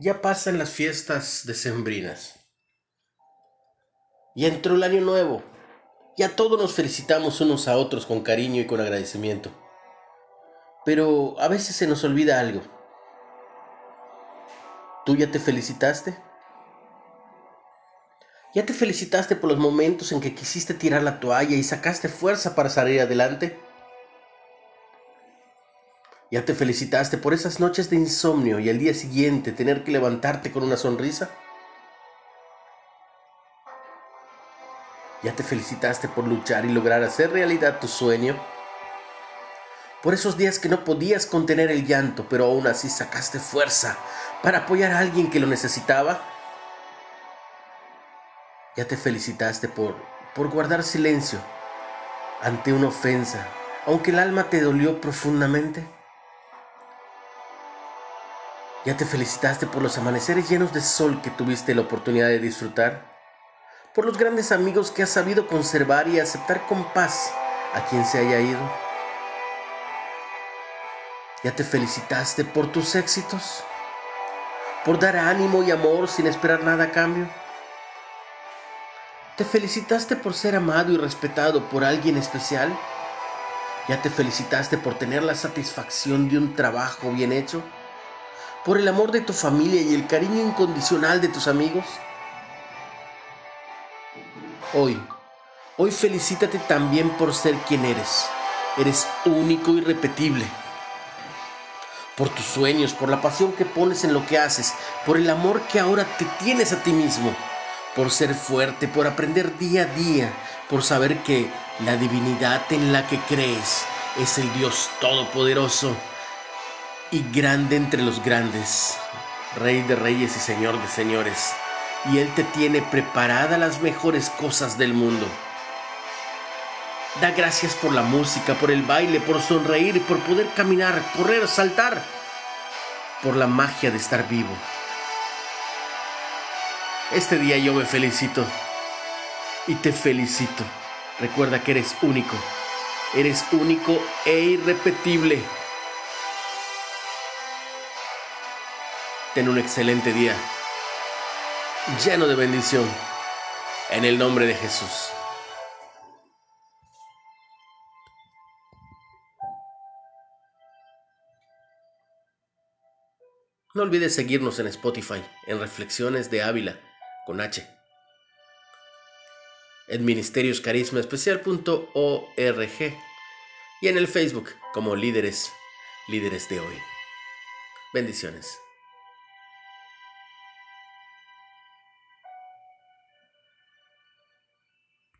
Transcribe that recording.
Ya pasan las fiestas decembrinas. Y entró el año nuevo. Ya todos nos felicitamos unos a otros con cariño y con agradecimiento. Pero a veces se nos olvida algo. ¿Tú ya te felicitaste? ¿Ya te felicitaste por los momentos en que quisiste tirar la toalla y sacaste fuerza para salir adelante? ¿Ya te felicitaste por esas noches de insomnio y al día siguiente tener que levantarte con una sonrisa? ¿Ya te felicitaste por luchar y lograr hacer realidad tu sueño? Por esos días que no podías contener el llanto, pero aún así sacaste fuerza para apoyar a alguien que lo necesitaba. ¿Ya te felicitaste por, por guardar silencio ante una ofensa, aunque el alma te dolió profundamente? ¿Ya te felicitaste por los amaneceres llenos de sol que tuviste la oportunidad de disfrutar? ¿Por los grandes amigos que has sabido conservar y aceptar con paz a quien se haya ido? ¿Ya te felicitaste por tus éxitos? ¿Por dar ánimo y amor sin esperar nada a cambio? ¿Te felicitaste por ser amado y respetado por alguien especial? ¿Ya te felicitaste por tener la satisfacción de un trabajo bien hecho? Por el amor de tu familia y el cariño incondicional de tus amigos? Hoy, hoy felicítate también por ser quien eres. Eres único y repetible. Por tus sueños, por la pasión que pones en lo que haces, por el amor que ahora te tienes a ti mismo, por ser fuerte, por aprender día a día, por saber que la divinidad en la que crees es el Dios Todopoderoso y grande entre los grandes, Rey de reyes y Señor de señores, y Él te tiene preparada las mejores cosas del mundo. Da gracias por la música, por el baile, por sonreír, por poder caminar, correr, saltar, por la magia de estar vivo. Este día yo me felicito y te felicito. Recuerda que eres único, eres único e irrepetible. Ten un excelente día, lleno de bendición, en el nombre de Jesús. No olvides seguirnos en Spotify, en Reflexiones de Ávila, con H. En ministerioscarismaespecial.org y en el Facebook como líderes, líderes de hoy. Bendiciones.